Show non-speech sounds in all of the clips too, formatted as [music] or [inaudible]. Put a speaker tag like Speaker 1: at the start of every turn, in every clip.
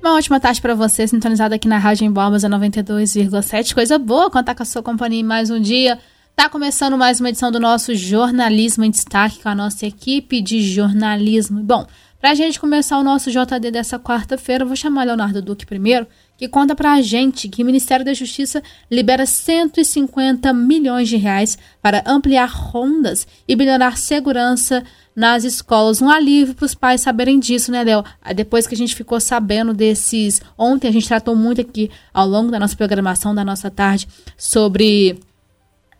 Speaker 1: Uma ótima tarde para você, sintonizado aqui na Rádio Emboabas 92,7. Coisa boa contar com a sua companhia em mais um dia. Tá começando mais uma edição do nosso Jornalismo em Destaque com a nossa equipe de jornalismo. Bom, para a gente começar o nosso JD dessa quarta-feira, eu vou chamar Leonardo Duque primeiro, que conta para a gente que o Ministério da Justiça libera 150 milhões de reais para ampliar rondas e melhorar segurança nas escolas. Um alívio para os pais saberem disso, né, Léo? Depois que a gente ficou sabendo desses. Ontem a gente tratou muito aqui ao longo da nossa programação, da nossa tarde, sobre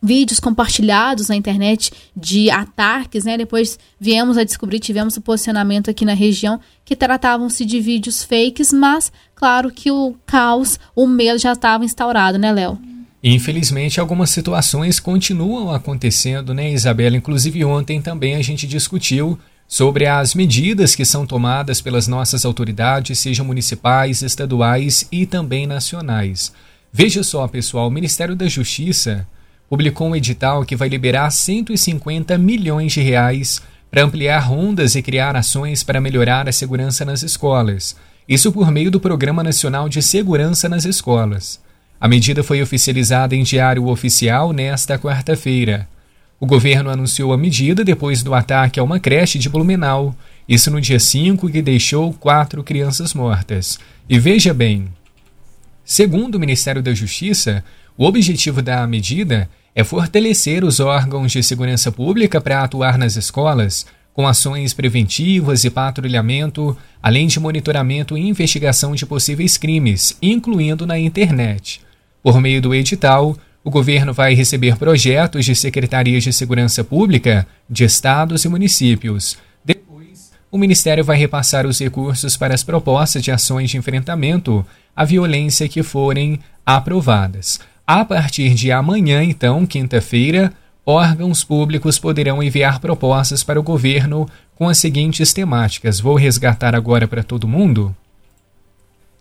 Speaker 1: vídeos compartilhados na internet de ataques, né? Depois viemos a descobrir, tivemos o posicionamento aqui na região que tratavam-se de vídeos fakes, mas claro que o caos, o medo já estava instaurado, né, Léo?
Speaker 2: Infelizmente, algumas situações continuam acontecendo, né, Isabela? Inclusive, ontem também a gente discutiu sobre as medidas que são tomadas pelas nossas autoridades, sejam municipais, estaduais e também nacionais. Veja só, pessoal, o Ministério da Justiça publicou um edital que vai liberar 150 milhões de reais para ampliar rondas e criar ações para melhorar a segurança nas escolas. Isso por meio do Programa Nacional de Segurança nas Escolas. A medida foi oficializada em Diário Oficial nesta quarta-feira. O governo anunciou a medida depois do ataque a uma creche de Blumenau, isso no dia 5, que deixou quatro crianças mortas. E veja bem: segundo o Ministério da Justiça, o objetivo da medida é fortalecer os órgãos de segurança pública para atuar nas escolas, com ações preventivas e patrulhamento, além de monitoramento e investigação de possíveis crimes, incluindo na internet. Por meio do edital, o governo vai receber projetos de secretarias de segurança pública de estados e municípios. Depois, o Ministério vai repassar os recursos para as propostas de ações de enfrentamento à violência que forem aprovadas. A partir de amanhã, então, quinta-feira, órgãos públicos poderão enviar propostas para o governo com as seguintes temáticas. Vou resgatar agora para todo mundo.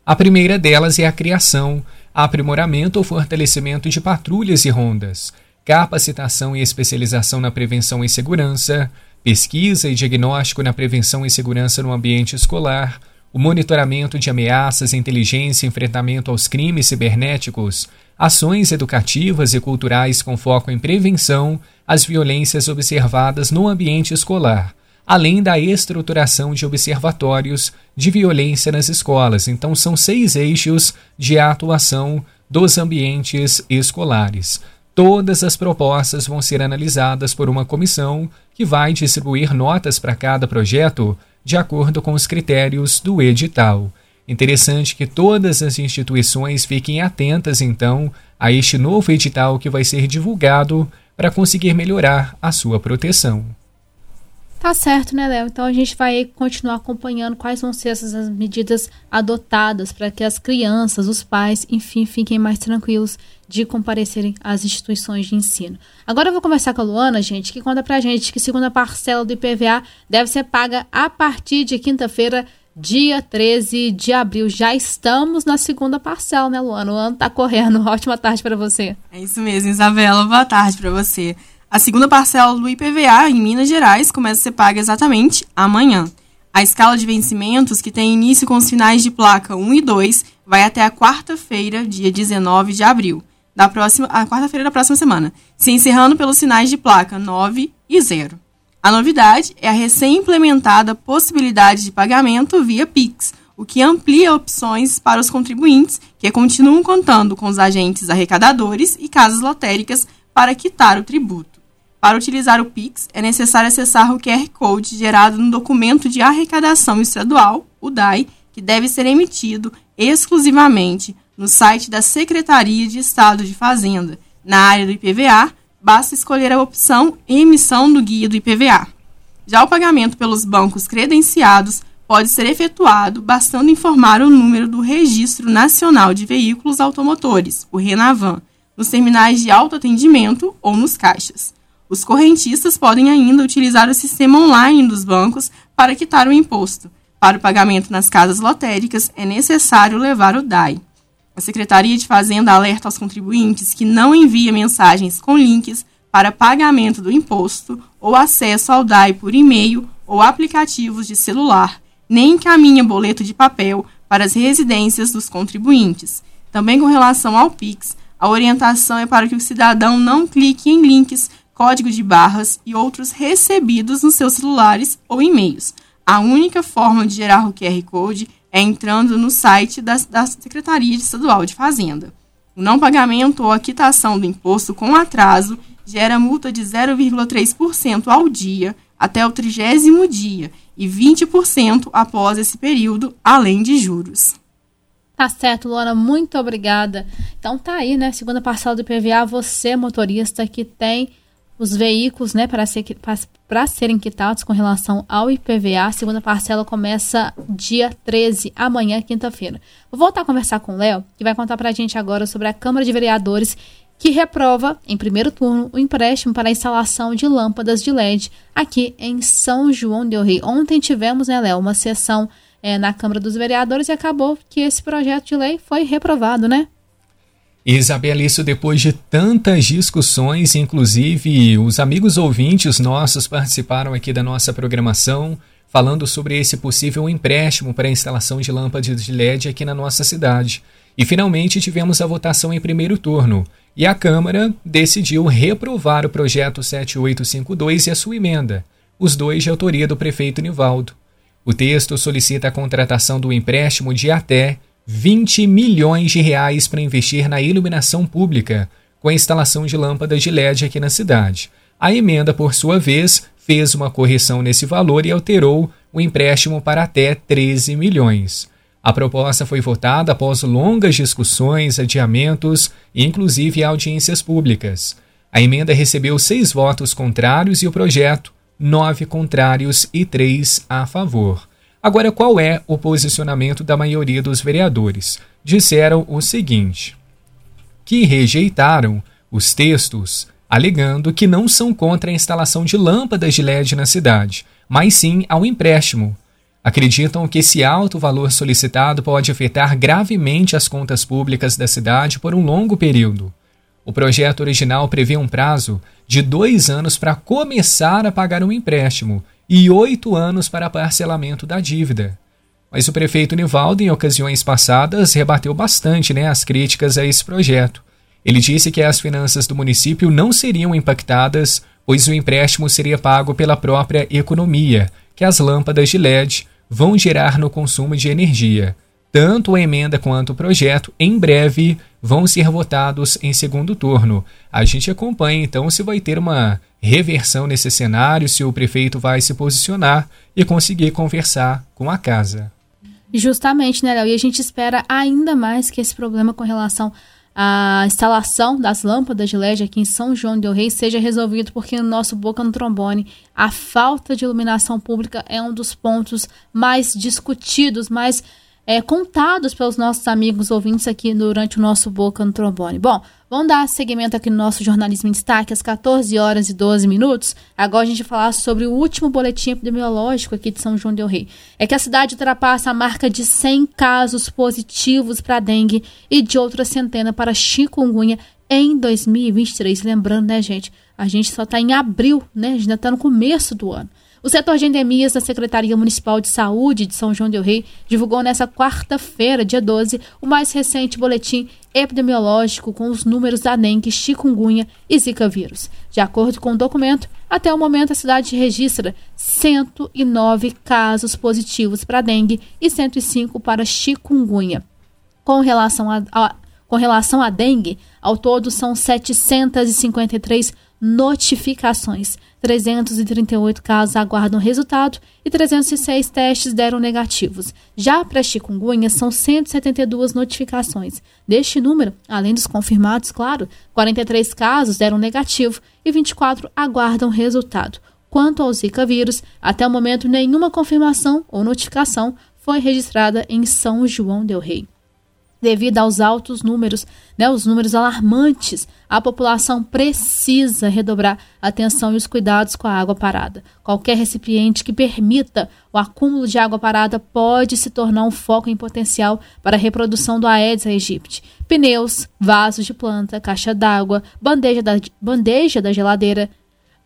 Speaker 2: A primeira delas é a criação, aprimoramento ou fortalecimento de patrulhas e rondas, capacitação e especialização na prevenção e segurança, pesquisa e diagnóstico na prevenção e segurança no ambiente escolar, o monitoramento de ameaças, inteligência e enfrentamento aos crimes cibernéticos, ações educativas e culturais com foco em prevenção às violências observadas no ambiente escolar além da estruturação de observatórios de violência nas escolas. Então, são seis eixos de atuação dos ambientes escolares. Todas as propostas vão ser analisadas por uma comissão que vai distribuir notas para cada projeto de acordo com os critérios do edital. Interessante que todas as instituições fiquem atentas, então, a este novo edital que vai ser divulgado para conseguir melhorar a sua proteção.
Speaker 1: Tá certo, né, Léo? Então a gente vai continuar acompanhando quais vão ser essas medidas adotadas para que as crianças, os pais, enfim, fiquem mais tranquilos de comparecerem às instituições de ensino. Agora eu vou conversar com a Luana, gente, que conta pra gente que segunda parcela do IPVA deve ser paga a partir de quinta-feira, dia 13 de abril. Já estamos na segunda parcela, né, Luana? O ano tá correndo. [laughs] Ótima tarde para você.
Speaker 3: É isso mesmo, Isabela. Boa tarde para você. A segunda parcela do IPVA em Minas Gerais começa a ser paga exatamente amanhã. A escala de vencimentos, que tem início com os finais de placa 1 e 2, vai até a quarta-feira, dia 19 de abril, da próxima, a quarta-feira da próxima semana, se encerrando pelos sinais de placa 9 e 0. A novidade é a recém-implementada possibilidade de pagamento via Pix, o que amplia opções para os contribuintes que continuam contando com os agentes arrecadadores e casas lotéricas para quitar o tributo. Para utilizar o Pix, é necessário acessar o QR Code gerado no documento de arrecadação estadual, o DAI, que deve ser emitido exclusivamente no site da Secretaria de Estado de Fazenda. Na área do IPVA, basta escolher a opção Emissão do Guia do IPVA. Já o pagamento pelos bancos credenciados pode ser efetuado bastando informar o número do Registro Nacional de Veículos Automotores, o RENAVAN, nos terminais de autoatendimento ou nos caixas. Os correntistas podem ainda utilizar o sistema online dos bancos para quitar o imposto. Para o pagamento nas casas lotéricas, é necessário levar o DAI. A Secretaria de Fazenda alerta aos contribuintes que não envia mensagens com links para pagamento do imposto ou acesso ao DAI por e-mail ou aplicativos de celular, nem encaminha boleto de papel para as residências dos contribuintes. Também com relação ao Pix, a orientação é para que o cidadão não clique em links, código de barras e outros recebidos nos seus celulares ou e-mails. A única forma de gerar o QR Code é entrando no site da, da Secretaria Estadual de Fazenda. O não pagamento ou a quitação do imposto com atraso gera multa de 0,3% ao dia até o trigésimo dia e 20% após esse período, além de juros.
Speaker 1: Tá certo, Luana, muito obrigada. Então tá aí, né? Segunda parcela do PVA, você, motorista que tem os veículos, né, para, ser, para serem quitados com relação ao IPVA. A segunda parcela começa dia 13, amanhã, quinta-feira. Vou voltar a conversar com o Léo, que vai contar para a gente agora sobre a Câmara de Vereadores que reprova, em primeiro turno, o empréstimo para a instalação de lâmpadas de LED aqui em São João del Rei. Ontem tivemos, né, Léo, uma sessão é, na Câmara dos Vereadores e acabou que esse projeto de lei foi reprovado, né?
Speaker 2: Isabela, isso depois de tantas discussões, inclusive os amigos ouvintes nossos participaram aqui da nossa programação, falando sobre esse possível empréstimo para a instalação de lâmpadas de LED aqui na nossa cidade. E finalmente tivemos a votação em primeiro turno. E a Câmara decidiu reprovar o projeto 7852 e a sua emenda, os dois de autoria do prefeito Nivaldo. O texto solicita a contratação do empréstimo de até 20 milhões de reais para investir na iluminação pública, com a instalação de lâmpadas de LED aqui na cidade. A emenda, por sua vez, fez uma correção nesse valor e alterou o empréstimo para até 13 milhões. A proposta foi votada após longas discussões, adiamentos e inclusive audiências públicas. A emenda recebeu seis votos contrários e o projeto, nove contrários e três a favor. Agora, qual é o posicionamento da maioria dos vereadores? Disseram o seguinte: que rejeitaram os textos alegando que não são contra a instalação de lâmpadas de LED na cidade, mas sim ao empréstimo acreditam que esse alto valor solicitado pode afetar gravemente as contas públicas da cidade por um longo período. O projeto original prevê um prazo de dois anos para começar a pagar um empréstimo e oito anos para parcelamento da dívida. Mas o prefeito Nivaldo, em ocasiões passadas, rebateu bastante né, as críticas a esse projeto. Ele disse que as finanças do município não seriam impactadas, pois o empréstimo seria pago pela própria economia, que as lâmpadas de LED vão gerar no consumo de energia. Tanto a emenda quanto o projeto, em breve, vão ser votados em segundo turno. A gente acompanha então se vai ter uma reversão nesse cenário, se o prefeito vai se posicionar e conseguir conversar com a casa.
Speaker 1: Justamente, né, Léo? E a gente espera ainda mais que esse problema com relação a instalação das lâmpadas de LED aqui em São João del Rei seja resolvido, porque no nosso Boca no Trombone a falta de iluminação pública é um dos pontos mais discutidos, mais é, contados pelos nossos amigos ouvintes aqui durante o nosso Boca no Trombone. Bom, Vamos dar seguimento aqui no nosso jornalismo em destaque às 14 horas e 12 minutos. Agora a gente vai falar sobre o último boletim epidemiológico aqui de São João del Rei. É que a cidade ultrapassa a marca de 100 casos positivos para dengue e de outra centena para chikungunya em 2023. Lembrando, né, gente? A gente só está em abril, né? A gente ainda está no começo do ano. O setor de endemias da Secretaria Municipal de Saúde de São João del Rei divulgou nesta quarta-feira, dia 12, o mais recente boletim epidemiológico com os números da dengue, chikungunya e zika vírus. De acordo com o documento, até o momento a cidade registra 109 casos positivos para dengue e 105 para chikungunya. Com relação a, a com relação à dengue, ao todo são 753 notificações. 338 casos aguardam resultado e 306 testes deram negativos. Já para chikungunya, são 172 notificações. Deste número, além dos confirmados, claro, 43 casos deram negativo e 24 aguardam resultado. Quanto ao Zika vírus, até o momento nenhuma confirmação ou notificação foi registrada em São João del Rei devido aos altos números, né, os números alarmantes, a população precisa redobrar a atenção e os cuidados com a água parada. Qualquer recipiente que permita o acúmulo de água parada pode se tornar um foco em potencial para a reprodução do Aedes aegypti. Pneus, vasos de planta, caixa d'água, bandeja da, bandeja da geladeira,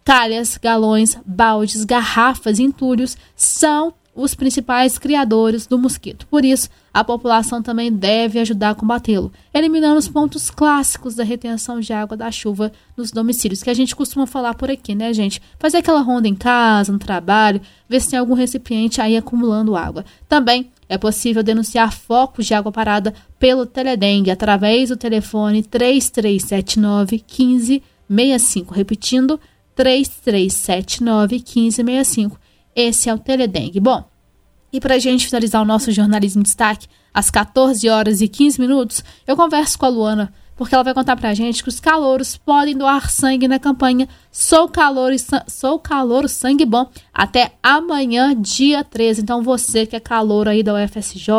Speaker 1: calhas, galões, baldes, garrafas e entulhos são os principais criadores do mosquito. Por isso, a população também deve ajudar a combatê-lo, eliminando os pontos clássicos da retenção de água da chuva nos domicílios, que a gente costuma falar por aqui, né, gente? Fazer aquela ronda em casa, no trabalho, ver se tem algum recipiente aí acumulando água. Também é possível denunciar focos de água parada pelo Teledengue através do telefone 3379 1565. Repetindo, 3379 1565. Esse é o Teledengue. Bom, e para a gente finalizar o nosso jornalismo destaque, às 14 horas e 15 minutos, eu converso com a Luana, porque ela vai contar para a gente que os calouros podem doar sangue na campanha Sou Calor, Sou Calor Sangue Bom até amanhã, dia 13. Então você que é calor aí da UFSJ,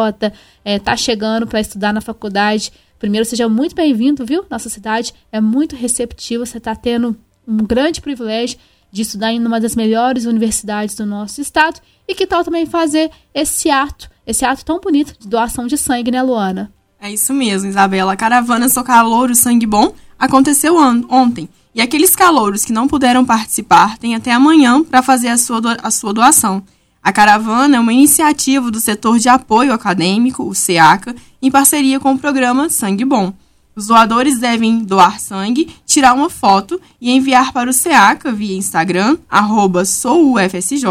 Speaker 1: é, tá chegando para estudar na faculdade, primeiro seja muito bem-vindo, viu? Nossa cidade é muito receptiva, você está tendo um grande privilégio de estudar em uma das melhores universidades do nosso estado. E que tal também fazer esse ato, esse ato tão bonito de doação de sangue, né, Luana?
Speaker 3: É isso mesmo, Isabela. A caravana Sou Calouro Sangue Bom aconteceu ontem. E aqueles calouros que não puderam participar têm até amanhã para fazer a sua, a sua doação. A caravana é uma iniciativa do setor de apoio acadêmico, o SEACA, em parceria com o programa Sangue Bom. Os doadores devem doar sangue, tirar uma foto e enviar para o SEACA via Instagram, arroba soufsj,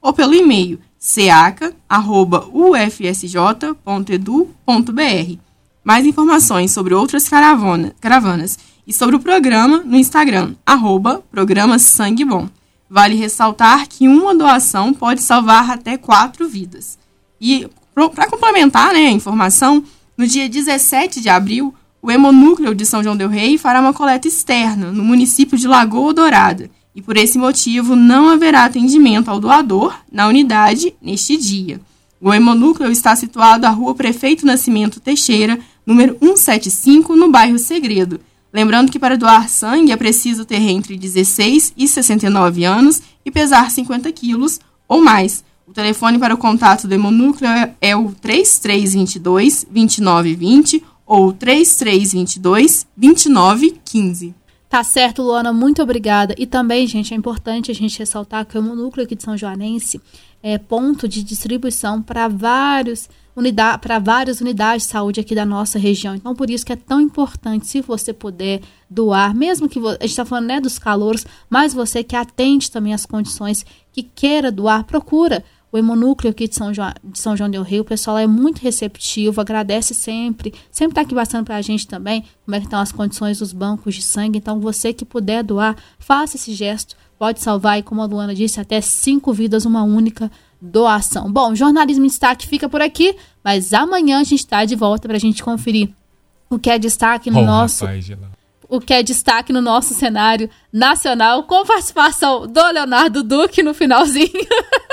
Speaker 3: ou pelo e-mail seaca.ufsj.edu.br. Mais informações sobre outras caravana, caravanas e sobre o programa no Instagram, arroba programa Sangue Bom. Vale ressaltar que uma doação pode salvar até quatro vidas. E para complementar né, a informação, no dia 17 de abril, o Hemonúcleo de São João del Rei fará uma coleta externa no município de Lagoa Dourada e por esse motivo não haverá atendimento ao doador na unidade neste dia. O hemonúcleo está situado à rua Prefeito Nascimento Teixeira, número 175, no bairro Segredo. Lembrando que para doar sangue é preciso ter entre 16 e 69 anos e pesar 50 quilos ou mais. O telefone para o contato do hemonúcleo é o 3322 2920 ou 3322 2915.
Speaker 1: Tá certo, Luana, muito obrigada. E também, gente, é importante a gente ressaltar que o núcleo aqui de São Joanense é ponto de distribuição para vários unidade, para várias unidades de saúde aqui da nossa região. Então, por isso que é tão importante, se você puder doar, mesmo que a gente está falando né, dos calouros, mas você que atende também as condições, que queira doar, procura o hemonúcleo aqui de São João, de São João del Rio, o pessoal é muito receptivo, agradece sempre, sempre está aqui passando para a gente também como é que estão as condições dos bancos de sangue. Então, você que puder doar, faça esse gesto, pode salvar, e como a Luana disse, até cinco vidas, uma única doação. Bom, jornalismo em destaque fica por aqui, mas amanhã a gente está de volta para a gente conferir o que é destaque no oh, nosso. Rapaz, o que é destaque no nosso cenário nacional, com participação do Leonardo Duque no finalzinho. [laughs]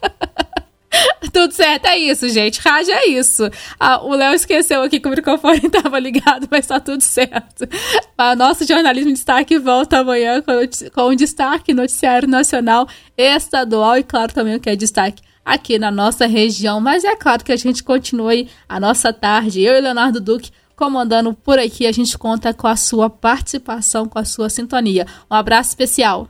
Speaker 1: [laughs] Tudo certo, é isso, gente. Rádio é isso. Ah, o Léo esqueceu aqui que o microfone [laughs] estava ligado, mas tá tudo certo. A nosso jornalismo de destaque volta amanhã com, com um destaque noticiário nacional, estadual e, claro, também o que é destaque aqui na nossa região. Mas é claro que a gente continue a nossa tarde, eu e Leonardo Duque, comandando por aqui. A gente conta com a sua participação, com a sua sintonia. Um abraço especial.